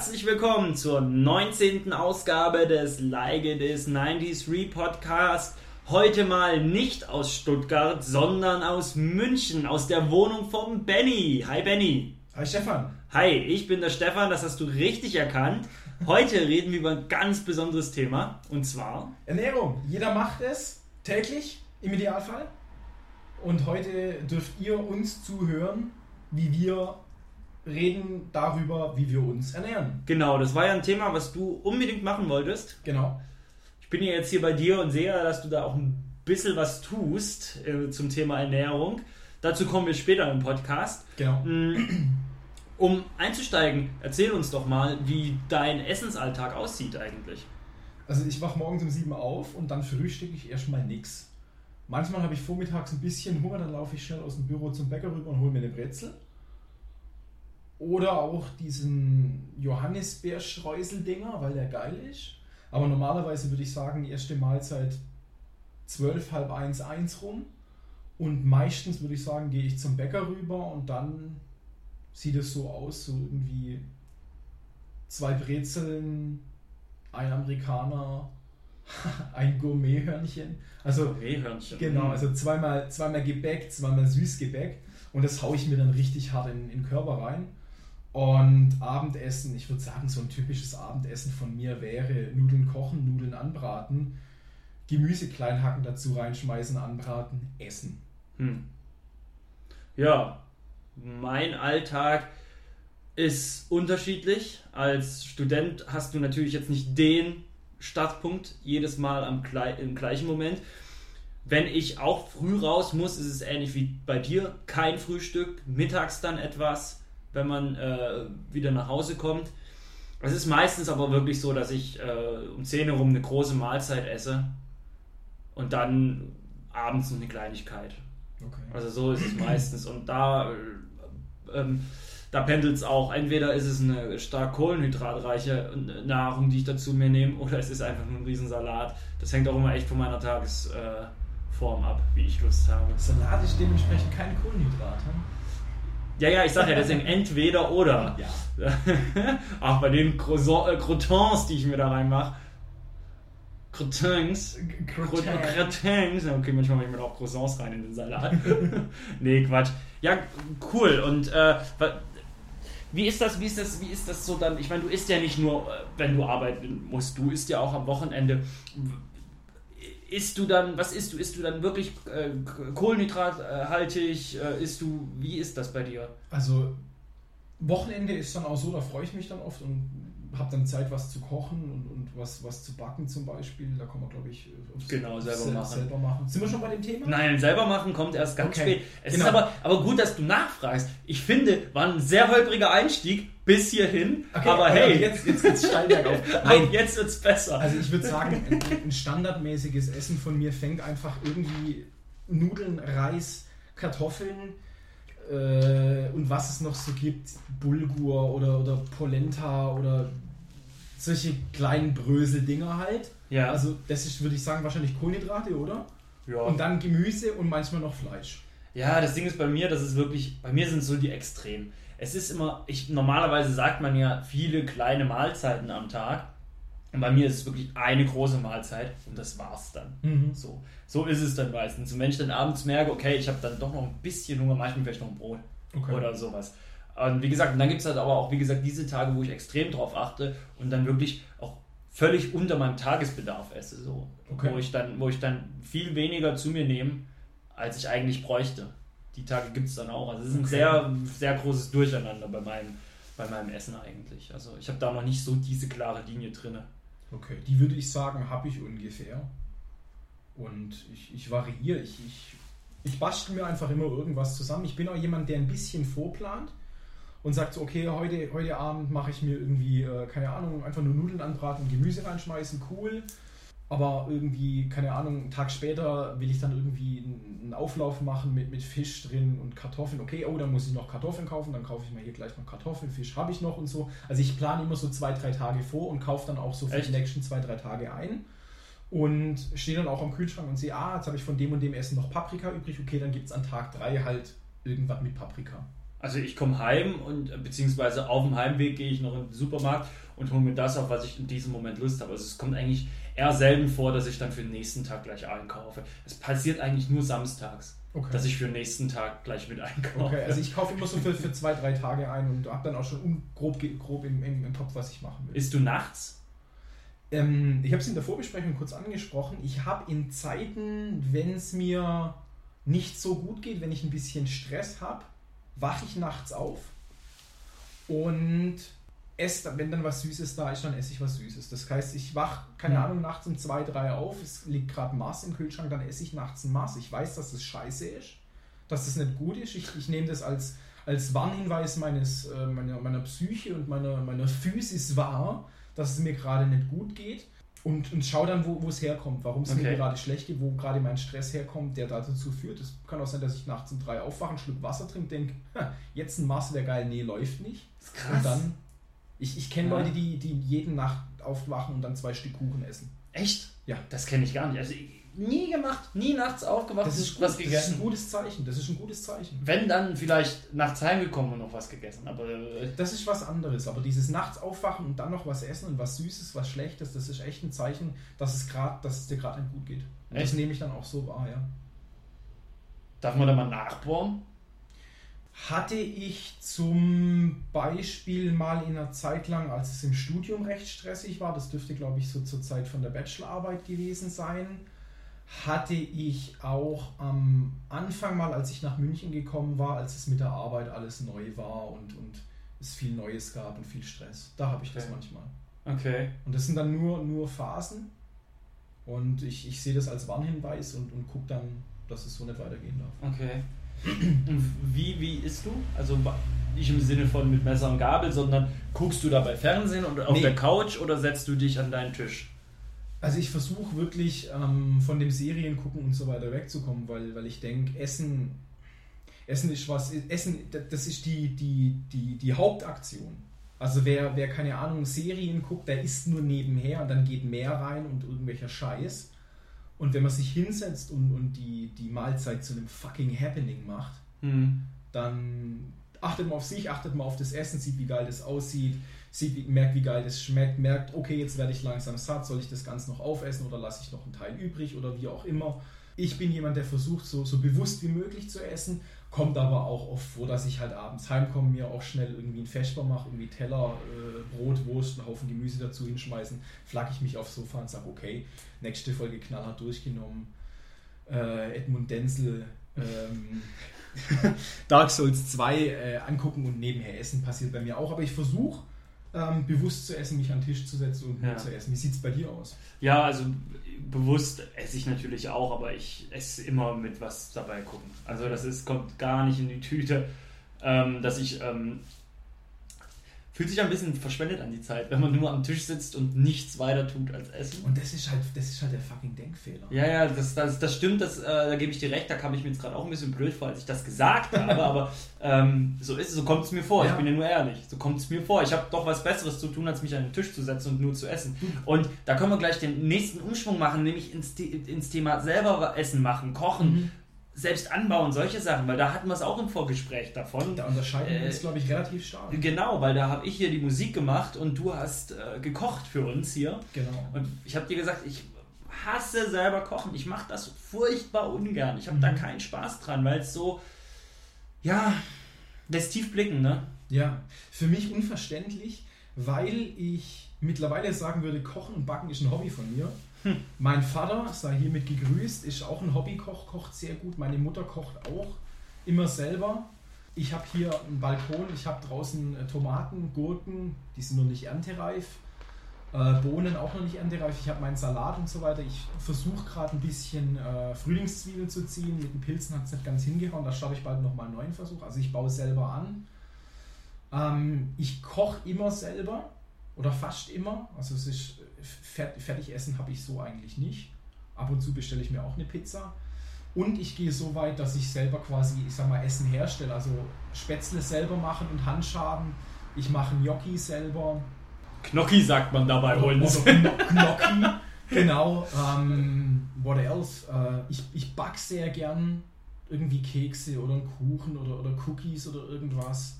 Herzlich willkommen zur 19. Ausgabe des Like It Is 93 Podcast. Heute mal nicht aus Stuttgart, sondern aus München, aus der Wohnung von Benny. Hi Benny. Hi Stefan. Hi, ich bin der Stefan, das hast du richtig erkannt. Heute reden wir über ein ganz besonderes Thema und zwar Ernährung. Jeder macht es täglich im Idealfall. Und heute dürft ihr uns zuhören, wie wir reden darüber, wie wir uns ernähren. Genau, das war ja ein Thema, was du unbedingt machen wolltest. Genau. Ich bin ja jetzt hier bei dir und sehe, dass du da auch ein bisschen was tust äh, zum Thema Ernährung. Dazu kommen wir später im Podcast. Genau. Mm, Um einzusteigen, erzähl uns doch mal, wie dein Essensalltag aussieht eigentlich. Also ich wache morgens um 7 auf und dann frühstücke ich erstmal nichts. Manchmal habe ich vormittags ein bisschen Hunger, dann laufe ich schnell aus dem Büro zum Bäcker rüber und hole mir eine Brezel. Oder auch diesen Johannisbeerstreusel-Dinger, weil der geil ist. Aber normalerweise würde ich sagen, erste Mahlzeit 12, halb 1, 1 rum. Und meistens würde ich sagen, gehe ich zum Bäcker rüber und dann sieht es so aus, so irgendwie zwei Brezeln, ein Amerikaner, ein Gourmet-Hörnchen. Also Rehhörnchen. Genau, also zweimal, zweimal Gebäck, zweimal Süßgebäck. Und das haue ich mir dann richtig hart in, in den Körper rein. Und Abendessen, ich würde sagen, so ein typisches Abendessen von mir wäre Nudeln kochen, Nudeln anbraten, Gemüse klein hacken dazu reinschmeißen, anbraten, essen. Hm. Ja, mein Alltag ist unterschiedlich. Als Student hast du natürlich jetzt nicht den Startpunkt jedes Mal am, im gleichen Moment. Wenn ich auch früh raus muss, ist es ähnlich wie bei dir. Kein Frühstück, mittags dann etwas, wenn man äh, wieder nach Hause kommt. Es ist meistens aber wirklich so, dass ich äh, um 10 Uhr rum eine große Mahlzeit esse und dann abends noch eine Kleinigkeit. Okay. Also so ist es meistens. Und da, äh, ähm, da pendelt es auch. Entweder ist es eine stark kohlenhydratreiche Nahrung, die ich dazu mir nehme, oder es ist einfach nur ein Riesensalat. Das hängt auch immer echt von meiner Tagesform ab, wie ich Lust habe. Salat ist dementsprechend kein Kohlenhydrat. Hm? Ja, ja, ich sage ja deswegen entweder oder. Ja. Auch bei den äh, Croutons, die ich mir da reinmache. Croutons. Croutons. Okay, manchmal mache ich mir auch Croissants rein in den Salat. nee, Quatsch. Ja, cool. Und äh, wie ist das, wie ist das, wie ist das so dann? Ich meine, du isst ja nicht nur, äh, wenn du arbeiten musst, du isst ja auch am Wochenende. Isst du dann, was isst du? Isst du dann wirklich äh, kohlenhydrathaltig? Äh, isst du, wie ist das bei dir? Also Wochenende ist dann auch so, da freue ich mich dann oft und habe dann Zeit, was zu kochen und, und was, was zu backen zum Beispiel. Da kann man, glaube ich, aufs- Genau, selber sel- machen. selber machen. Sind wir schon bei dem Thema? Nein, selber machen kommt erst ganz Okay, spät. Es genau. ist aber, aber gut, dass du nachfragst. Ich finde, war ein sehr holpriger Einstieg bis hierhin. Okay, aber hey, jetzt, jetzt geht's steil bergauf. Nein, jetzt wird's besser. Also ich würde sagen, ein, ein standardmäßiges Essen von mir fängt einfach irgendwie Nudeln, Reis, Kartoffeln äh, und was es noch so gibt, Bulgur oder, oder Polenta oder solche kleinen Brösel-Dinger halt. ja, Also das ist, würde ich sagen, wahrscheinlich Kohlenhydrate, oder? ja. Und dann Gemüse und manchmal noch Fleisch. ja, das Ding ist bei mir, das ist wirklich, bei mir sind so die Extremen. Es ist immer, ich, normalerweise sagt man ja viele kleine Mahlzeiten am Tag. Und bei mir ist es wirklich eine große Mahlzeit und das war's dann. So, so ist es dann meistens. Und wenn ich dann abends merke, okay, ich habe dann doch noch ein bisschen Hunger, mache ich mir vielleicht noch ein Brot Okay. oder sowas. Und wie gesagt, und dann gibt es halt aber auch, wie gesagt, diese Tage, wo ich extrem drauf achte und dann wirklich auch völlig unter meinem Tagesbedarf esse. So. Okay. Wo, ich dann, wo ich dann viel weniger zu mir nehme, als ich eigentlich bräuchte. Die Tage gibt es dann auch. Also es ist ein Okay. sehr, sehr großes Durcheinander bei meinem, bei meinem Essen eigentlich. Also ich habe da noch nicht so diese klare Linie drin. Okay, die würde ich sagen, habe ich ungefähr. Und ich, ich variiere, ich, ich, ich bastel mir einfach immer irgendwas zusammen. Ich bin auch jemand, der ein bisschen vorplant und sagt so, okay, heute, heute Abend mache ich mir irgendwie, äh, keine Ahnung, einfach nur Nudeln anbraten und Gemüse reinschmeißen, cool. Aber irgendwie, keine Ahnung, einen Tag später will ich dann irgendwie einen Auflauf machen mit, mit Fisch drin und Kartoffeln. Okay, oh, dann muss ich noch Kartoffeln kaufen, dann kaufe ich mir hier gleich noch Kartoffeln, Fisch habe ich noch und so. Also ich plane immer so zwei, drei Tage vor und kaufe dann auch so für die nächsten zwei, drei Tage ein. Und stehe dann auch am Kühlschrank und sehe, ah, jetzt habe ich von dem und dem Essen noch Paprika übrig, okay, dann gibt es an Tag 3 halt irgendwas mit Paprika. Also ich komme heim und beziehungsweise auf dem Heimweg gehe ich noch in den Supermarkt und hole mir das auf, was ich in diesem Moment Lust habe. Also es kommt eigentlich eher selten vor, dass ich dann für den nächsten Tag gleich einkaufe. Es passiert eigentlich nur samstags, Okay. dass ich für den nächsten Tag gleich mit einkaufe. Okay, also ich kaufe immer so für, für zwei, drei Tage ein und habe dann auch schon grob, grob im, im, im Kopf, was ich machen will. Isst du nachts? Ähm, ich habe es in der Vorbesprechung kurz angesprochen. Ich habe in Zeiten, wenn es mir nicht so gut geht, wenn ich ein bisschen Stress habe, wache ich nachts auf und esse, wenn dann was Süßes da ist, dann esse ich was Süßes. Das heißt, ich wache, keine Mhm. Ahnung, nachts um zwei, drei auf, es liegt gerade Mars im Kühlschrank, dann esse ich nachts ein Mars. Ich weiß, dass das scheiße ist, dass das nicht gut ist. Ich, ich nehme das als, als Warnhinweis meines, äh, meiner, meiner Psyche und meiner, meiner Physis wahr, dass es mir gerade nicht gut geht und, und schau dann, wo es herkommt, warum es mir Okay. gerade schlecht geht, wo gerade mein Stress herkommt, der dazu führt. Es kann auch sein, dass ich nachts um drei aufwache, einen Schluck Wasser trinke, denke, jetzt ein Mars wäre geil, nee, läuft nicht. Das ist Und dann, ich, ich kenne Ja. Leute, die, die jede Nacht aufwachen und dann zwei Stück Kuchen essen. Echt? Ja. Das kenne ich gar nicht. Also nie gemacht, nie nachts aufgewacht Das ist, gut, was das ist gegessen. ein gutes Zeichen. Das ist ein gutes Zeichen. Wenn dann vielleicht nachts heimgekommen und noch was gegessen. Aber äh, Das ist was anderes, aber dieses nachts aufwachen und dann noch was essen und was Süßes, was Schlechtes, das ist echt ein Zeichen, dass es, grad, dass es dir gerade gut geht. Und das nehme ich dann auch so wahr, ja. darf man da mal nachbohren? Hatte ich zum Beispiel mal in einer Zeit lang, als es im Studium recht stressig war, das dürfte glaube ich so zur Zeit von der Bachelorarbeit gewesen sein, hatte ich auch am Anfang mal, als ich nach München gekommen war, als es mit der Arbeit alles neu war und, und es viel Neues gab und viel Stress. Da habe ich das Okay. manchmal. Okay. Und das sind dann nur, nur Phasen und ich, ich sehe das als Warnhinweis und, und gucke dann, dass es so nicht weitergehen darf. Okay. Und wie, wie isst du? Also nicht im Sinne von mit Messer und Gabel, sondern guckst du dabei Fernsehen und auf Nee. der Couch oder setzt du dich an deinen Tisch? Also ich versuche wirklich ähm, von dem Serien gucken und so weiter wegzukommen, weil, weil ich denke, Essen, Essen ist was, Essen, das ist die, die, die, die Hauptaktion. Also wer, wer keine Ahnung Serien guckt, der isst nur nebenher und dann geht mehr rein und irgendwelcher Scheiß. Und wenn man sich hinsetzt und, und die, die Mahlzeit zu einem fucking Happening macht, Hm. dann achtet man auf sich, achtet man auf das Essen, sieht, wie geil das aussieht, sieht, wie, merkt, wie geil das schmeckt, merkt, okay, jetzt werde ich langsam satt, soll ich das Ganze noch aufessen oder lasse ich noch einen Teil übrig oder wie auch immer. Ich bin jemand, der versucht, so, so bewusst wie möglich zu essen, kommt aber auch oft vor, dass ich halt abends heimkomme, mir auch schnell irgendwie ein Vesper mache, irgendwie Teller, äh, Brot, Wurst, einen Haufen Gemüse dazu hinschmeißen, flacke ich mich aufs Sofa und sage, okay, nächste Folge knallhart durchgenommen. Äh, Edmund Denzel, ähm, Dark Souls 2 äh, angucken und nebenher essen passiert bei mir auch. Aber ich versuche ähm, bewusst zu essen, mich an den Tisch zu setzen und nur Ja. zu essen. Wie sieht es bei dir aus? Ja, also bewusst esse ich natürlich auch, aber ich esse immer mit was dabei gucken. Also das ist, kommt gar nicht in die Tüte, ähm, dass ich ähm, fühlt sich ein bisschen verschwendet an die Zeit, wenn man nur am Tisch sitzt und nichts weiter tut als essen. Und das ist halt, das ist halt der fucking Denkfehler. Ja, ja, das, das, das stimmt, das, äh, da gebe ich dir recht, da kam ich mir jetzt gerade auch ein bisschen blöd vor, als ich das gesagt habe, aber ähm, so ist es, so kommt es mir vor, Ja. ich bin ja nur ehrlich, so kommt es mir vor. Ich habe doch was Besseres zu tun, als mich an den Tisch zu setzen und nur zu essen. Und da können wir gleich den nächsten Umschwung machen, nämlich ins, ins Thema selber Essen machen, kochen, Mhm. Selbst anbauen, solche Sachen, weil da hatten wir es auch im Vorgespräch davon. Da unterscheiden wir Äh, uns, glaube ich, relativ stark. Genau, weil da habe ich hier die Musik gemacht und du hast äh, gekocht für uns hier. Genau. Und ich habe dir gesagt, ich hasse selber kochen. Ich mache das furchtbar ungern. Ich habe Mhm. da keinen Spaß dran, weil es so, ja, lässt tief blicken, ne? Ja, für mich unverständlich, weil ich mittlerweile sagen würde, Kochen und Backen ist ein Hobby von mir. Hm. Mein Vater, sei hiermit gegrüßt, ist auch ein Hobbykoch, kocht sehr gut. Meine Mutter kocht auch immer selber. Ich habe hier einen Balkon, ich habe draußen äh, Tomaten, Gurken, die sind noch nicht erntereif. Äh, Bohnen auch noch nicht erntereif. Ich habe meinen Salat und so weiter. Ich versuche gerade ein bisschen äh, Frühlingszwiebeln zu ziehen. Mit den Pilzen hat es nicht ganz hingehauen. Da starte ich bald nochmal einen neuen Versuch. Also ich baue selber an. Ähm, ich koche immer selber oder fast immer. Also es ist äh, fer Fertigessen habe ich so eigentlich nicht. Ab und zu bestelle ich mir auch eine Pizza. Und ich gehe so weit, dass ich selber quasi, ich sag mal, Essen herstelle. Also Spätzle selber machen und Handschaben. Ich mache Gnocchi selber. Knocki sagt man dabei Oder, uns. oder genau. Ähm, what else? Äh, ich, ich back sehr gern. irgendwie Kekse oder einen Kuchen oder, oder Cookies oder irgendwas.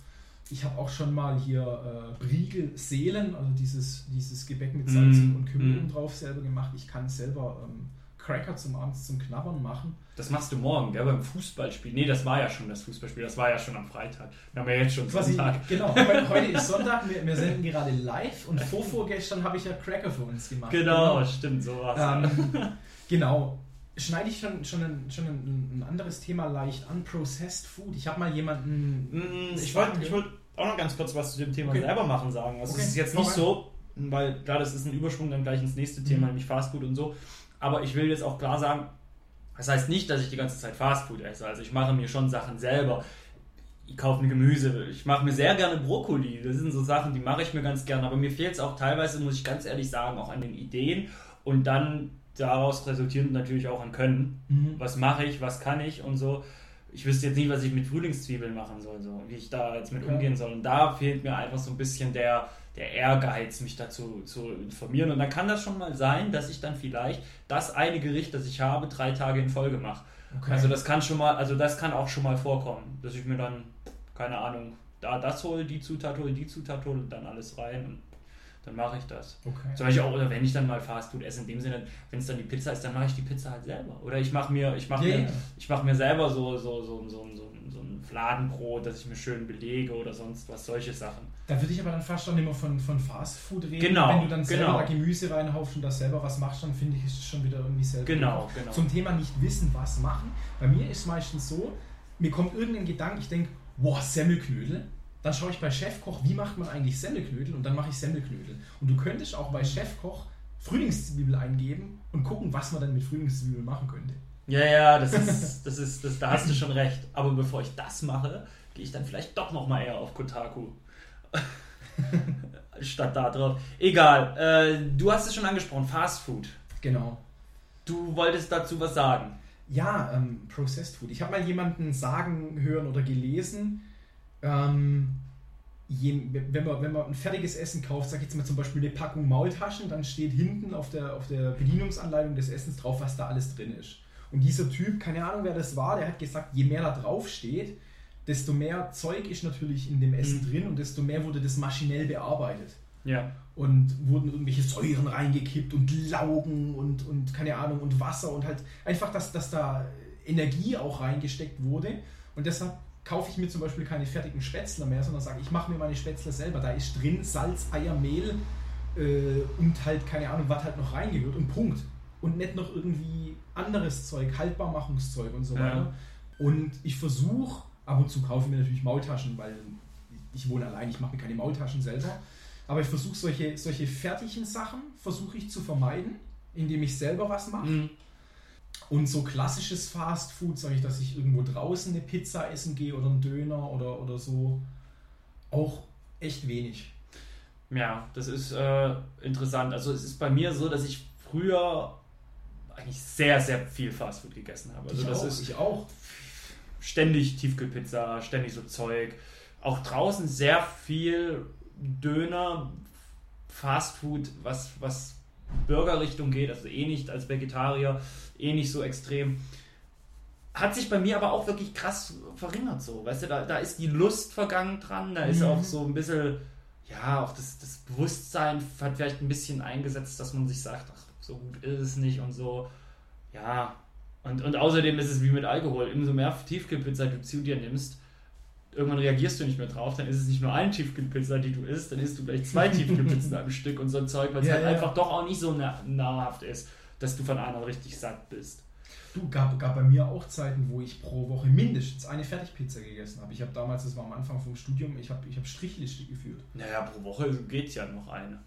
Ich habe auch schon mal hier äh, Briegelseelen, also dieses, dieses Gebäck mit Salz Mm, und Kümmel mm. drauf selber gemacht. Ich kann selber ähm, Cracker zum Abends zum Knabbern machen. Das machst du morgen, gell, beim Fußballspiel. Nee, das war ja schon das Fußballspiel, das war ja schon am Freitag. Wir haben ja jetzt schon Quasi, Sonntag. genau, heu- heute ist Sonntag, wir, wir senden gerade live und vor vorgestern habe ich ja Cracker für uns gemacht. Genau, stimmt, so war's. Ähm, genau. Schneide ich schon, schon, ein, schon ein, ein anderes Thema leicht an, Processed Food. Ich habe mal jemanden. Mm, Ich wollte auch noch ganz kurz was zu dem Thema Okay. selber machen sagen. Also Okay. es ist jetzt nicht so, weil klar, das ist ein Überschwung dann gleich ins nächste Thema, Mhm. nämlich Fastfood und so. Aber ich will jetzt auch klar sagen, das heißt nicht, dass ich die ganze Zeit Fastfood esse. Also ich mache mir schon Sachen selber. Ich kaufe mir Gemüse, ich mache mir sehr gerne Brokkoli. Das sind so Sachen, die mache ich mir ganz gerne. Aber mir fehlt es auch teilweise, muss ich ganz ehrlich sagen, auch an den Ideen. Und dann daraus resultierend natürlich auch an Können Mhm. was mache ich, was kann ich und so. Ich wüsste jetzt nicht, was ich mit Frühlingszwiebeln machen soll, so wie ich da jetzt mit Okay. umgehen soll. Und da fehlt mir einfach so ein bisschen der, der Ehrgeiz, mich dazu zu informieren. Und dann kann das schon mal sein, dass ich dann vielleicht das eine Gericht, das ich habe, drei Tage in Folge mache. Okay. Also das kann schon mal, also das kann auch schon mal vorkommen, dass ich mir dann, keine Ahnung, da das hole, die Zutat hole, die Zutat hole, dann alles rein und dann mache ich das. okay. Zum Beispiel auch, oder wenn ich dann mal Fastfood esse, in dem Sinne, wenn es dann die Pizza ist, dann mache ich die Pizza halt selber. Oder ich mache mir, ich mache Ja, mir, ich mache mir selber so, so, so, so, so, so ein Fladenbrot, das ich mir schön belege oder sonst was, solche Sachen. Da würde ich aber dann fast schon immer von, von Fast Food reden. Genau, Wenn du dann selber genau. da Gemüse reinhaufst und das selber was machst, dann finde ich, ist es schon wieder irgendwie selber. Genau, genau. Zum Thema nicht wissen, was machen. Bei mir ist meistens so, mir kommt irgendein Gedanke, ich denke, boah, Semmelknödel. Dann schaue ich bei Chefkoch, wie macht man eigentlich Semmelknödel und dann mache ich Semmelknödel. Und du könntest auch bei Chefkoch Frühlingszwiebel eingeben und gucken, was man dann mit Frühlingszwiebel machen könnte. Ja, ja, das ist, das ist, das, da hast du schon recht. Aber bevor ich das mache, gehe ich dann vielleicht doch nochmal eher auf Kotaku. Statt da drauf. Egal, äh, du hast es schon angesprochen, Fastfood. Genau. Du wolltest dazu was sagen. Ja, ähm, Processed Food. Ich habe mal jemanden sagen, hören oder gelesen, ähm, je, wenn, man, wenn man ein fertiges Essen kauft, sag ich jetzt mal zum Beispiel eine Packung Maultaschen, dann steht hinten auf der, auf der Bedienungsanleitung des Essens drauf, was da alles drin ist. Und dieser Typ, keine Ahnung wer das war, der hat gesagt, je mehr da drauf steht, desto mehr Zeug ist natürlich in dem Essen Mhm. drin und desto mehr wurde das maschinell bearbeitet Ja. und wurden irgendwelche Säuren reingekippt und Laugen und, und keine Ahnung und Wasser und halt einfach, dass, dass da Energie auch reingesteckt wurde und deshalb kaufe ich mir zum Beispiel keine fertigen Spätzler mehr, sondern sage, ich mache mir meine Spätzler selber. Da ist drin Salz, Eier, Mehl äh, und halt keine Ahnung, was halt noch reingehört und Punkt. Und nicht noch irgendwie anderes Zeug, Haltbarmachungszeug und so Ja. weiter. Und ich versuche, ab und zu kaufe ich mir natürlich Maultaschen, weil ich wohne allein, ich mache mir keine Maultaschen selber. Aber ich versuche solche, solche fertigen Sachen, versuche ich zu vermeiden, indem ich selber was mache. Mhm. Und so klassisches Fast Food, sage ich, dass ich irgendwo draußen eine Pizza essen gehe oder einen Döner oder, oder so, auch echt wenig. Ja, das ist äh, interessant. Also es ist bei mir so, dass ich früher eigentlich sehr, sehr viel Fastfood gegessen habe. Also ich, das auch, ist ich auch. ständig Tiefkühlpizza, ständig so Zeug. Auch draußen sehr viel Döner, Fastfood, was, was Burgerrichtung geht, also eh nicht als Vegetarier, eh nicht so extrem. Hat sich bei mir aber auch wirklich krass verringert so. Weißt du, da, da ist die Lust vergangen dran, da ist Mhm. auch so ein bisschen, ja, auch das, das Bewusstsein hat vielleicht ein bisschen eingesetzt, dass man sich sagt, ach, so gut ist es nicht und so. Ja, und, und außerdem ist es wie mit Alkohol. Umso mehr Tiefkühlpizza du zu dir nimmst, irgendwann reagierst du nicht mehr drauf. Dann ist es nicht nur eine Tiefkühlpizza, die du isst, dann isst du gleich zwei Tiefkühlpizzen am Stück und so ein Zeug, weil es Ja, halt ja. einfach doch auch nicht so nah nahrhaft ist, dass du von einer richtig satt bist. Du, gab, gab bei mir auch Zeiten, wo ich pro Woche mindestens eine Fertigpizza gegessen habe. Ich habe damals, das war am Anfang vom Studium, ich habe ich hab Strichliste geführt. Naja, pro Woche geht ja noch eine.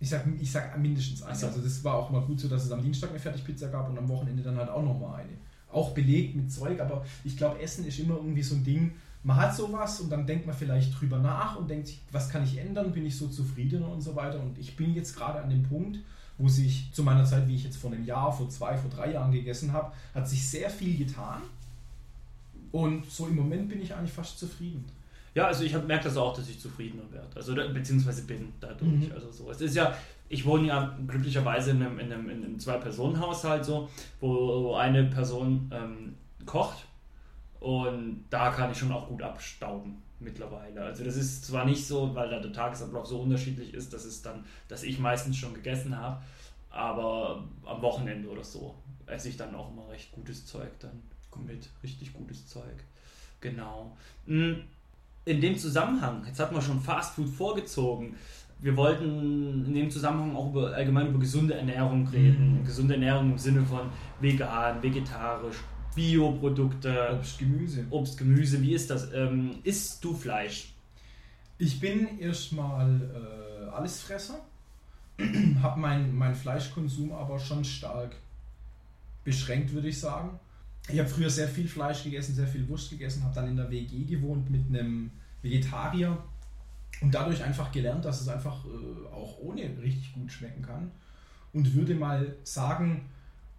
Ich sag, ich sag mindestens eine. So. Also das war auch mal gut so, dass es am Dienstag eine Fertigpizza gab und am Wochenende dann halt auch nochmal eine. Auch belegt mit Zeug, aber ich glaube, Essen ist immer irgendwie so ein Ding. Man hat sowas und dann denkt man vielleicht drüber nach und denkt sich, was kann ich ändern? Bin ich so zufrieden und so weiter. Und ich bin jetzt gerade an dem Punkt, wo sich zu meiner Zeit, wie ich jetzt vor einem Jahr, vor zwei, vor drei Jahren gegessen habe, hat sich sehr viel getan. Und so im Moment bin ich eigentlich fast zufrieden. Ja, also ich merke das auch, dass ich zufriedener werde. Also beziehungsweise bin dadurch. Mhm. Also so. Es ist ja, ich wohne ja glücklicherweise in einem, in einem, in einem Zwei-Personen-Haushalt so, wo eine Person ähm, kocht Und da kann ich schon auch gut abstauben mittlerweile. Also das ist zwar nicht so, weil da der Tagesablauf so unterschiedlich ist, dass es dann, dass ich meistens schon gegessen habe, aber am Wochenende oder so esse ich dann auch immer recht gutes Zeug dann mit, richtig gutes Zeug. Genau. Hm, in dem Zusammenhang, jetzt hat man schon Fast Food vorgezogen. Wir wollten in dem Zusammenhang auch über, allgemein über gesunde Ernährung reden. Mhm. Gesunde Ernährung im Sinne von vegan, vegetarisch, Bioprodukte. Obst, Gemüse. Obst, Gemüse, wie ist das? Ähm, isst du Fleisch? Ich bin erstmal äh, Allesfresser, habe meinen mein Fleischkonsum aber schon stark beschränkt, würde ich sagen. Ich habe früher sehr viel Fleisch gegessen, sehr viel Wurst gegessen, habe dann in der WG gewohnt mit einem Vegetarier und dadurch einfach gelernt, dass es einfach äh, auch ohne richtig gut schmecken kann. Und würde mal sagen,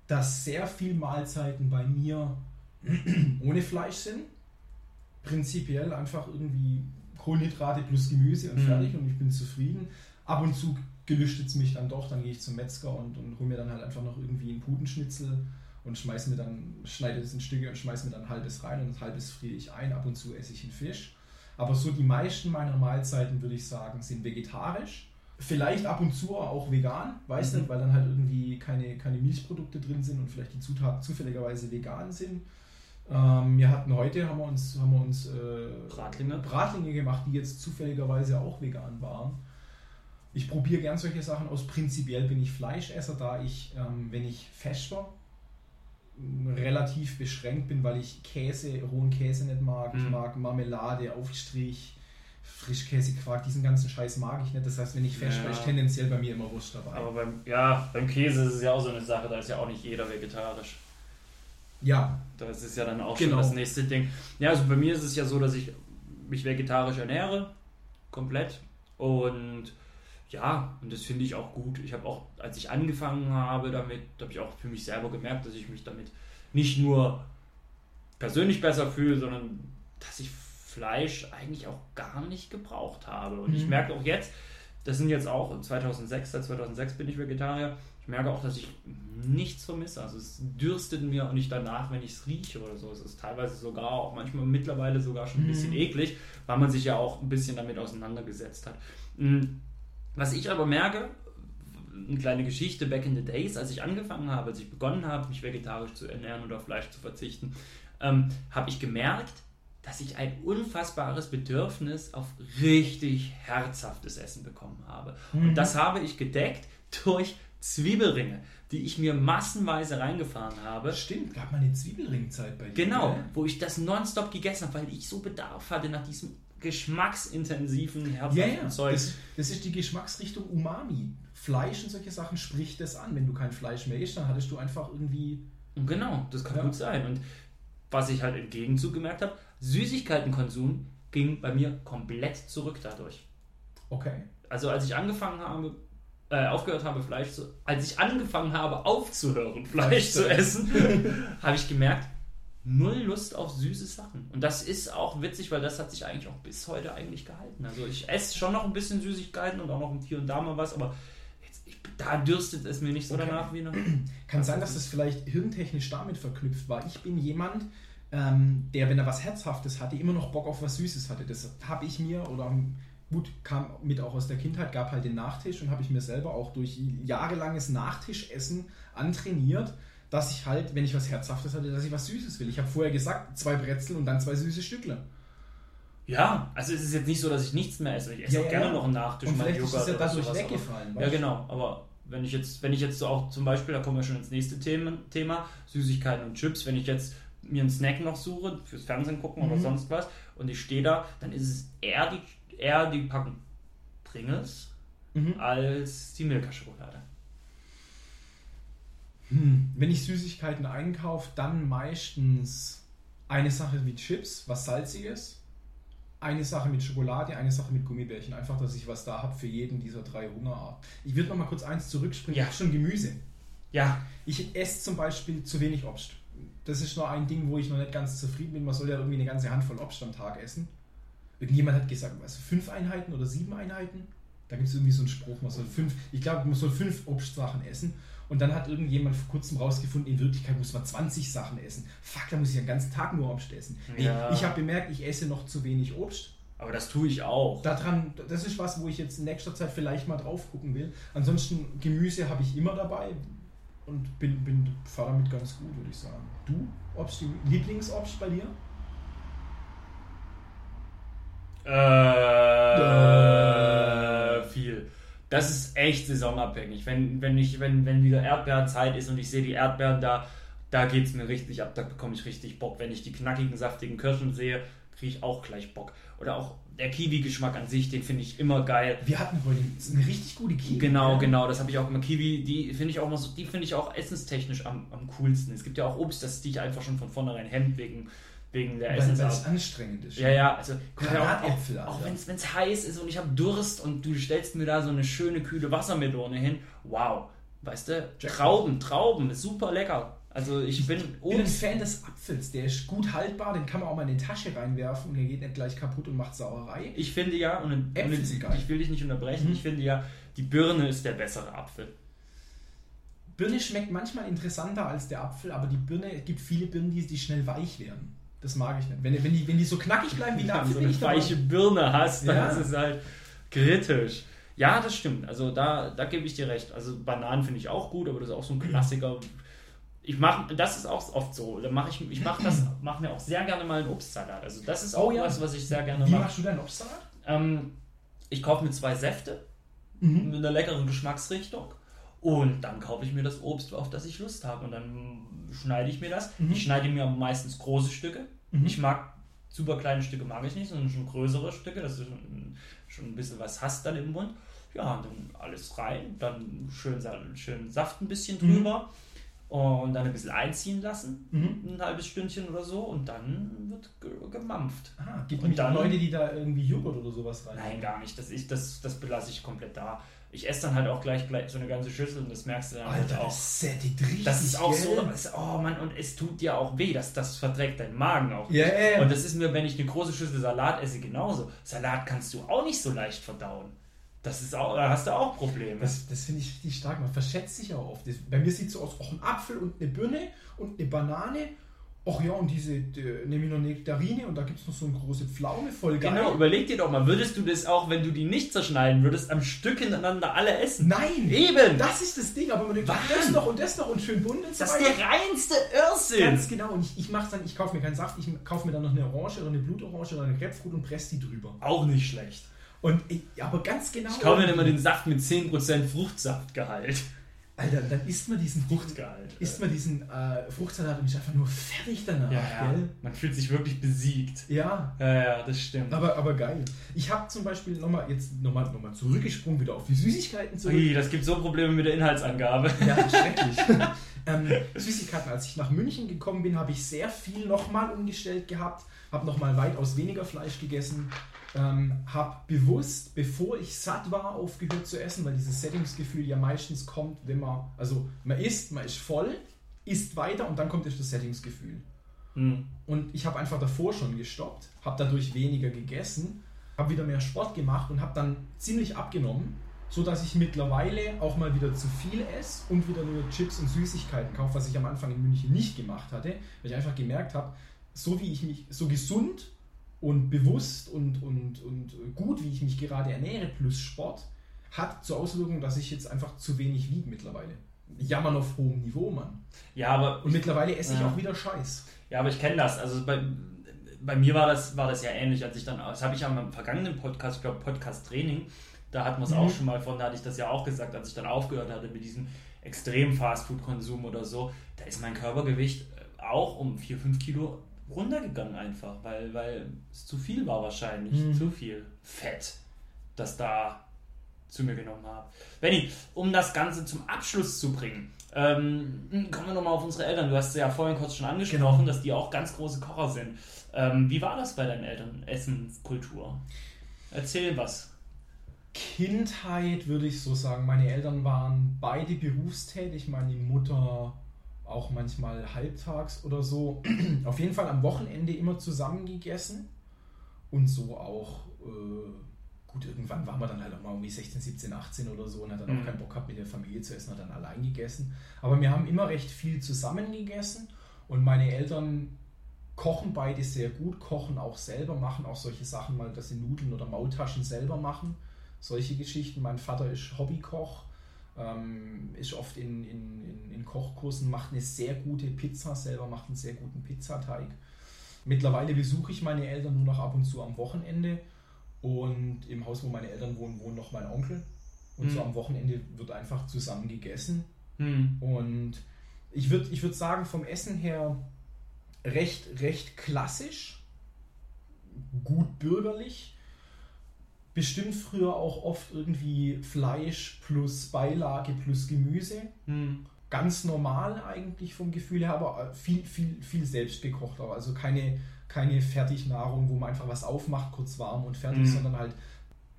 dass sehr viele Mahlzeiten bei mir ohne Fleisch sind. Prinzipiell einfach irgendwie Kohlenhydrate plus Gemüse und mhm. fertig und ich bin zufrieden. Ab und zu gelüstet es mich dann doch, dann gehe ich zum Metzger und, und hole mir dann halt einfach noch irgendwie einen Putenschnitzel und schmeiße mir dann, schneide es in Stücke und schmeiße mir dann halbes rein und halbes friere ich ein. Ab und zu esse ich einen Fisch. Aber so die meisten meiner Mahlzeiten, würde ich sagen, sind vegetarisch. Vielleicht ab und zu auch vegan, weiß mhm. nicht, weil dann halt irgendwie keine, keine Milchprodukte drin sind und vielleicht die Zutaten zufälligerweise vegan sind. Ähm, wir hatten heute, haben wir uns, haben wir uns äh, Bratlinge. Bratlinge gemacht, die jetzt zufälligerweise auch vegan waren. Ich probiere gern solche Sachen aus. Prinzipiell bin ich Fleischesser, da ich, ähm, wenn ich Fester relativ beschränkt bin, weil ich Käse, rohen Käse nicht mag. Mhm. Ich mag Marmelade, Aufstrich, Frischkäse, Quark, diesen ganzen Scheiß mag ich nicht. Das heißt, wenn ich ist tendenziell bei mir immer Wurst dabei. Aber beim, ja, beim Käse ist es ja auch so eine Sache, da ist ja auch nicht jeder vegetarisch. Ja. Das ist ja dann auch genau. schon das nächste Ding. Ja, also bei mir ist es ja so, dass ich mich vegetarisch ernähre, komplett. Und ja, und das finde ich auch gut. Ich habe auch, als ich angefangen habe damit, habe ich auch für mich selber gemerkt, dass ich mich damit nicht nur persönlich besser fühle, sondern dass ich Fleisch eigentlich auch gar nicht gebraucht habe. Und mhm. ich merke auch jetzt, das sind jetzt auch 2006, seit 2006 bin ich Vegetarier. Ich merke auch, dass ich nichts vermisse. Also es dürstet mir auch nicht danach, wenn ich es rieche oder so. Es ist teilweise sogar auch manchmal mittlerweile sogar schon ein bisschen mhm. eklig, weil man sich ja auch ein bisschen damit auseinandergesetzt hat. Mhm. Was ich aber merke, eine kleine Geschichte back in the days, als ich angefangen habe, als ich begonnen habe, mich vegetarisch zu ernähren oder auf Fleisch zu verzichten, ähm, habe ich gemerkt, dass ich ein unfassbares Bedürfnis auf richtig herzhaftes Essen bekommen habe. Mhm. Und das habe ich gedeckt durch Zwiebelringe, die ich mir massenweise reingefahren habe. Stimmt, gab mal eine Zwiebelringzeit bei dir. Genau, ne? wo ich das nonstop gegessen habe, weil ich so Bedarf hatte nach diesem geschmacksintensiven herzhaften ja, ja. Zeug. Das, das, ist die Geschmacksrichtung Umami. Fleisch und solche Sachen spricht das an. Wenn du kein Fleisch mehr isst, dann hattest du einfach irgendwie. Genau, das kann ja. gut sein. Und was ich halt im Gegenzug gemerkt habe, Süßigkeitenkonsum ging bei mir komplett zurück dadurch. Okay. Also als ich angefangen habe, äh, aufgehört habe, Fleisch zu, als ich angefangen habe, aufzuhören, Fleisch zu essen, habe ich gemerkt, null Lust auf süße Sachen. Und das ist auch witzig, weil das hat sich eigentlich auch bis heute eigentlich gehalten. Also ich esse schon noch ein bisschen Süßigkeiten und auch noch hier und da mal was, aber da dürstet es mir nicht so danach wie noch. Kann sein, dass das vielleicht hirntechnisch damit verknüpft war. Ich bin jemand, ähm, der, wenn er was Herzhaftes hatte, immer noch Bock auf was Süßes hatte. Das habe ich mir oder gut, kam mit auch aus der Kindheit, gab halt den Nachtisch und habe ich mir selber auch durch jahrelanges Nachtischessen antrainiert dass ich halt, wenn ich was Herzhaftes hatte, dass ich was Süßes will. Ich habe vorher gesagt, zwei Brezel und dann zwei süße Stückle. Ja, also es ist jetzt nicht so, dass ich nichts mehr esse. Ich esse ja, auch gerne noch einen Nachtisch. Und vielleicht ist es ja dadurch weggefallen. Ja, genau. Aber wenn ich jetzt, wenn ich jetzt so auch zum Beispiel, da kommen wir schon ins nächste Thema, Süßigkeiten und Chips, wenn ich jetzt mir einen Snack noch suche, fürs Fernsehen gucken mhm. oder sonst was, und ich stehe da, dann ist es eher die, eher die Packung Pringles mhm. als die Milka-Schokolade. Hm. Wenn ich Süßigkeiten einkaufe, dann meistens eine Sache wie Chips, was salziges, eine Sache mit Schokolade, eine Sache mit Gummibärchen. Einfach, dass ich was da habe für jeden dieser drei Hungerarten. Ich würde noch mal kurz eins zurückspringen. Ja. Ich habe schon Gemüse. Ja. Ich esse zum Beispiel zu wenig Obst. Das ist nur ein Ding, wo ich noch nicht ganz zufrieden bin. Man soll ja irgendwie eine ganze Handvoll Obst am Tag essen. Irgendjemand hat gesagt, was, fünf Einheiten oder sieben Einheiten? Da gibt es irgendwie so einen Spruch, man soll fünf, ich glaube, man soll fünf Obstsachen essen. Und dann hat irgendjemand vor kurzem rausgefunden, in Wirklichkeit muss man 20 Sachen essen. Fuck, da muss ich den ganzen Tag nur Obst essen. Nee, Ja. Ich habe bemerkt, ich esse noch zu wenig Obst. Aber das tue ich auch. Daran, das ist was, wo ich jetzt in nächster Zeit vielleicht mal drauf gucken will. Ansonsten Gemüse habe ich immer dabei und bin, bin fahre damit ganz gut, würde ich sagen. Du, Obst, Lieblingsobst bei dir? Äh. Das ist echt saisonabhängig. Wenn, wenn, ich, wenn, wenn wieder Erdbeerzeit ist und ich sehe die Erdbeeren da, da geht es mir richtig ab, da bekomme ich richtig Bock. Wenn ich die knackigen, saftigen Kirschen sehe, kriege ich auch gleich Bock. Oder auch der Kiwi-Geschmack an sich, den finde ich immer geil. Wir hatten heute eine richtig gute Kiwi. Genau, genau, das habe ich auch immer. Kiwi, die finde ich auch mal so, die finde ich auch essenstechnisch am, am coolsten. Es gibt ja auch Obst, das dich einfach schon von vornherein hemmt wegen, wegen der Weil weil es anstrengend ist. Ja, ja, also auch, Granatäpfel, auch, auch Alter. wenn es heiß ist und ich habe Durst und du stellst mir da so eine schöne kühle Wassermelone hin, wow, weißt du, Trauben, Trauben, ist super lecker. Also ich bin Ich bin ein Fan des Apfels. Der ist gut haltbar, den kann man auch mal in die Tasche reinwerfen und der geht nicht gleich kaputt und macht Sauerei. ich finde ja, und, und Äpfel sind geil. ich will dich nicht unterbrechen, Mhm. ich finde ja, die Birne ist der bessere Apfel. Birne schmeckt manchmal interessanter als der Apfel, aber die Birne, es gibt viele Birnen, die, die schnell weich werden. Das mag ich nicht. Wenn, wenn, die, wenn die so knackig bleiben wie du Apfel, so eine ich dabei. weiche Birne hast, dann Ja. ist es halt kritisch. Ja, das stimmt. Also da, da gebe ich dir recht. Also Bananen finde ich auch gut, aber das ist auch so ein Klassiker. Ich mache, das ist auch oft so. Da mache ich, ich mache das, mache mir auch sehr gerne mal einen Obstsalat. Also das ist auch Oh ja. was, was ich sehr gerne Wie mache. machst du deinen Obstsalat? Ähm, ich kaufe mir zwei Säfte Mhm. mit einer leckeren Geschmacksrichtung und dann kaufe ich mir das Obst, auf das ich Lust habe und dann schneide ich mir das. Mhm. Ich schneide mir meistens große Stücke. Mhm. Ich mag super kleine Stücke mag ich nicht, sondern schon größere Stücke, dass du schon, schon ein bisschen was hast dann im Mund. Ja, und dann alles rein, dann schön, schön Saft ein bisschen Mhm. Und dann ein bisschen einziehen lassen, Mhm. ein halbes Stündchen oder so und dann wird ge gemampft. Ah, gibt Und es dann- Leute, die da irgendwie Joghurt oder sowas rein? Nein, gar nicht. Das, ich, das, das belasse ich komplett da. Ich esse dann halt auch gleich, gleich so eine ganze Schüssel und das merkst du dann halt Alter, auch. das sättigt richtig. Das ist auch so, das, oh Mann, und es tut dir auch weh, das, das verträgt dein Magen auch. Ja, ja, ja. Und das ist mir, wenn ich eine große Schüssel Salat esse, genauso. Salat kannst du auch nicht so leicht verdauen. Das ist auch, da hast du auch Probleme. Das, das finde ich richtig stark. Man verschätzt sich auch oft. Das, bei mir sieht es so aus, auch ein Apfel und eine Birne und eine Banane. Ach ja, und diese, die, nehme ich noch Nektarine und da gibt es noch so eine große Pflaume, voll geil. genau, überleg dir doch mal, würdest du das auch, wenn du die nicht zerschneiden würdest, am Stück hintereinander alle essen? Nein! Eben! Das ist das Ding, aber man denkt, Wann? das noch und das noch und schön bunt und Das ist der reinste Irrsinn! Ganz genau. Und ich, ich mache dann, ich kaufe mir keinen Saft, ich kaufe mir dann noch eine Orange oder eine Blutorange oder eine Grapefruit und presse die drüber. Auch nicht schlecht. Und ich, aber ganz genau. Ich kaufe mir immer den Saft mit 10% Fruchtsaftgehalt. Alter, dann isst man diesen Fruchtgehalt. isst man diesen äh, Fruchtsalat und ist einfach nur fertig danach, ja, ja. gell? Man fühlt sich wirklich besiegt. Ja, Ja, ja, das stimmt. aber, aber geil. Ich habe zum Beispiel nochmal jetzt nochmal noch mal zurückgesprungen wieder auf die Süßigkeiten zurück. Ui, das gibt so Probleme mit der Inhaltsangabe. Ja, schrecklich. ähm, Süßigkeiten, als ich nach München gekommen bin, habe ich sehr viel nochmal umgestellt gehabt, habe nochmal weitaus weniger Fleisch gegessen, ähm, habe bewusst, bevor ich satt war, aufgehört zu essen, weil dieses Sättigungsgefühl ja meistens kommt, wenn man, also man isst, man ist voll, isst weiter und dann kommt erst das Sättigungsgefühl. Hm. Und ich habe einfach davor schon gestoppt, habe dadurch weniger gegessen, habe wieder mehr Sport gemacht und habe dann ziemlich abgenommen, so dass ich mittlerweile auch mal wieder zu viel esse und wieder nur Chips und Süßigkeiten kaufe, was ich am Anfang in München nicht gemacht hatte, weil ich einfach gemerkt habe, so wie ich mich, so gesund und bewusst und, und, und gut, wie ich mich gerade ernähre, plus Sport, hat zur Auswirkung, dass ich jetzt einfach zu wenig wiege mittlerweile. Jammern auf hohem Niveau, Mann. Ja, aber Und mittlerweile esse ich Ja. auch wieder Scheiß. Ja, aber ich kenne das. Also bei, bei mir war das, war das ja ähnlich, als ich dann, das habe ich ja im vergangenen Podcast, ich glaube Podcast Training, da hatten wir es Mhm. auch schon mal von, da hatte ich das ja auch gesagt, als ich dann aufgehört hatte mit diesem extremen Fastfood-Konsum oder so, da ist mein Körpergewicht äh, auch um 4, 5 Kilo runtergegangen einfach, weil, weil es zu viel war wahrscheinlich, Mhm. zu viel Fett, das da zu mir genommen habe. Benny, um das Ganze zum Abschluss zu bringen, ähm, kommen wir nochmal auf unsere Eltern. Du hast ja vorhin kurz schon angesprochen, Genau. dass die auch ganz große Kocher sind. Ähm, wie war das bei deinen Eltern, Essenskultur? Erzähl was. Kindheit würde ich so sagen. Meine Eltern waren beide berufstätig. Meine Mutter auch manchmal halbtags oder so. Auf jeden Fall am Wochenende immer zusammen gegessen und so auch äh, gut, irgendwann war man dann halt auch mal irgendwie 16, 17, 18 oder so und hat dann Mhm. auch keinen Bock gehabt, mit der Familie zu essen, hat dann allein gegessen. Aber wir haben immer recht viel zusammen gegessen und meine Eltern kochen beide sehr gut, kochen auch selber, machen auch solche Sachen mal, dass sie Nudeln oder Maultaschen selber machen. Solche Geschichten. Mein Vater ist Hobbykoch, ähm, ist oft in, in, in, in Kochkursen, macht eine sehr gute Pizza selber, macht einen sehr guten Pizzateig. Mittlerweile besuche ich meine Eltern nur noch ab und zu am Wochenende und im Haus, wo meine Eltern wohnen, wohnt noch mein Onkel. Und Mhm. so am Wochenende wird einfach zusammen gegessen. Hm. Und ich würde ich würd sagen, vom Essen her recht, recht klassisch, gut bürgerlich. Bestimmt früher auch oft irgendwie Fleisch plus Beilage plus Gemüse. Hm. Ganz normal eigentlich vom Gefühl her, aber viel, viel, viel selbst gekocht auch. Also keine, keine Fertignahrung, wo man einfach was aufmacht, kurz warm und fertig, Mhm. sondern halt,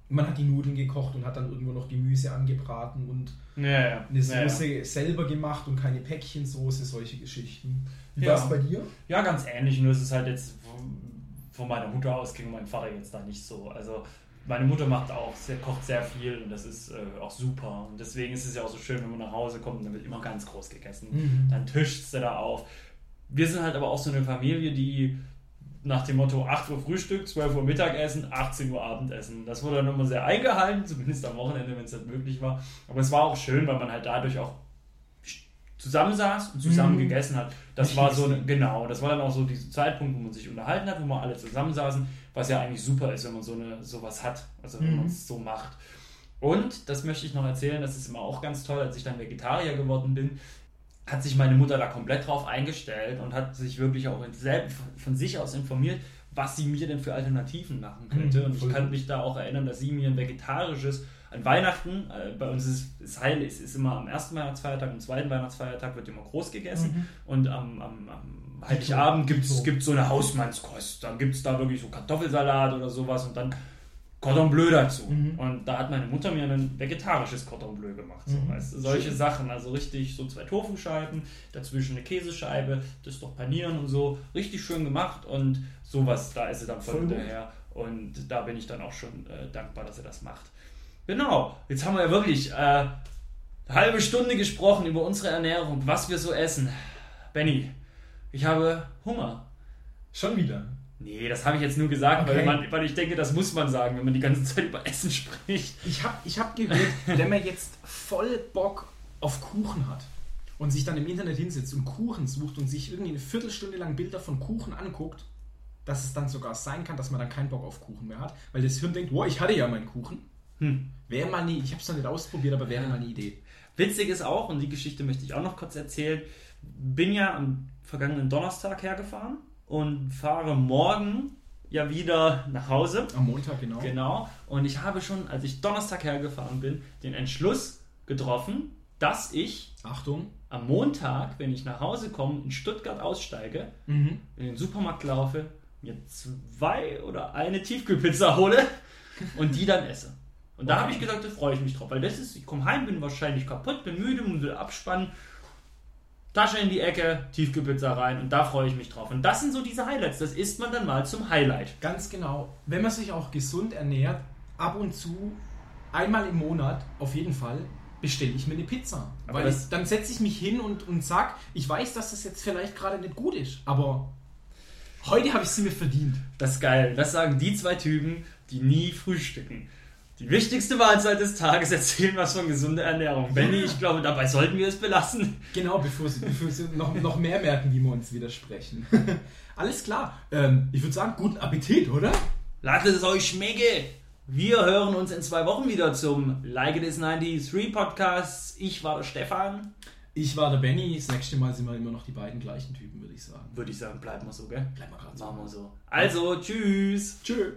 man hat die Nudeln gekocht und hat dann irgendwo noch Gemüse angebraten und Ja, ja. eine ja, ja. Soße selber gemacht und keine Päckchensoße, solche Geschichten. Wie war es bei dir? Ja, ganz ähnlich, nur es ist halt jetzt von meiner Mutter aus ging mein Vater jetzt da nicht so. Also meine Mutter macht auch, sehr, kocht sehr viel und das ist äh, auch super. Und deswegen ist es ja auch so schön, wenn man nach Hause kommt und dann wird immer ganz groß gegessen. Mhm. Dann tischt sie da auf. Wir sind halt aber auch so eine Familie, die nach dem Motto 8 Uhr Frühstück, 12 Uhr Mittagessen, 18 Uhr Abendessen. Das wurde dann immer sehr eingehalten, zumindest am Wochenende, wenn es halt möglich war. Aber es war auch schön, weil man halt dadurch auch zusammensaß und zusammen Mhm. gegessen hat. Das Nicht war so, eine, genau, das war dann auch so dieser Zeitpunkt, wo man sich unterhalten hat, wo wir alle zusammensaßen, was ja eigentlich super ist, wenn man so eine sowas hat, also wenn Mhm. man es so macht. Und, das möchte ich noch erzählen, das ist immer auch ganz toll, als ich dann Vegetarier geworden bin, hat sich meine Mutter da komplett drauf eingestellt und hat sich wirklich auch selbst von sich aus informiert, was sie mir denn für Alternativen machen könnte. Mhm, und ich kann mich da auch erinnern, dass sie mir ein vegetarisches, an Weihnachten, äh, bei uns ist es heil, es ist immer am ersten Weihnachtsfeiertag, am zweiten Weihnachtsfeiertag wird immer groß gegessen Mhm. und am, am, am Heiligabend gibt es Dito. so eine Hausmannskost. Dann gibt es da wirklich so Kartoffelsalat oder sowas und dann Cordon Bleu dazu. Mhm. Und da hat meine Mutter mir ein vegetarisches Cordon Bleu gemacht. So, Mhm. weißt? Solche. Sachen, also richtig so zwei Tofuscheiben, dazwischen eine Käsescheibe, das doch panieren und so. Richtig schön gemacht und sowas, da ist sie dann voll, Voll hinterher. Und da bin ich dann auch schon äh, dankbar, dass er das macht. Genau, jetzt haben wir ja wirklich äh, eine halbe Stunde gesprochen über unsere Ernährung, was wir so essen. Benny, ich habe Hunger. Schon wieder. Nee, das habe ich jetzt nur gesagt, weil, Okay. man, weil ich denke, das muss man sagen, wenn man die ganze Zeit über Essen spricht. Ich habe ich hab gehört, wenn man jetzt voll Bock auf Kuchen hat und sich dann im Internet hinsetzt und Kuchen sucht und sich irgendwie eine Viertelstunde lang Bilder von Kuchen anguckt, dass es dann sogar sein kann, dass man dann keinen Bock auf Kuchen mehr hat, weil das Hirn denkt, wow, ich hatte ja meinen Kuchen. Hm. Wäre mal eine, ich habe es noch nicht ausprobiert, aber wäre mal eine Idee. Witzig ist auch, und die Geschichte möchte ich auch noch kurz erzählen, bin ja am vergangenen Donnerstag hergefahren und fahre morgen ja wieder nach Hause. Am Montag, genau. Genau. Und ich habe schon, als ich Donnerstag hergefahren bin, den Entschluss getroffen, dass ich Achtung. am Montag, wenn ich nach Hause komme, in Stuttgart aussteige, Mhm. in den Supermarkt laufe, mir zwei oder eine Tiefkühlpizza hole und die dann esse. Und da habe ich gesagt, da freue ich mich drauf, weil das ist, ich komme heim, bin wahrscheinlich kaputt, bin müde, muss abspannen, Tasche in die Ecke, Tiefkühlpizza rein und da freue ich mich drauf. Und das sind so diese Highlights, das isst man dann mal zum Highlight. Ganz genau. Wenn man sich auch gesund ernährt, ab und zu, einmal im Monat, auf jeden Fall, bestelle ich mir eine Pizza. Aber Weil ich, dann setze ich mich hin und, und sag, ich weiß, dass das jetzt vielleicht gerade nicht gut ist, aber heute habe ich sie mir verdient. Das ist geil. Das sagen die zwei Typen, die nie frühstücken. Die wichtigste Mahlzeit des Tages erzählen was von gesunder Ernährung. Benny, ich glaube, dabei sollten wir es belassen. Genau, bevor sie, bevor sie noch, noch mehr merken, wie wir uns widersprechen. Alles klar. Ähm, ich würde sagen, guten Appetit, oder? Lasst es euch schmecken. Wir hören uns in zwei Wochen wieder zum Like It Is 93 Podcast. Ich war der Stefan. Ich war der Benny. Das nächste Mal sind wir immer noch die beiden gleichen Typen, würde ich sagen. Würde ich sagen, bleiben wir so, gell? Bleiben wir gerade so. Machen wir so. Also, tschüss. Tschö.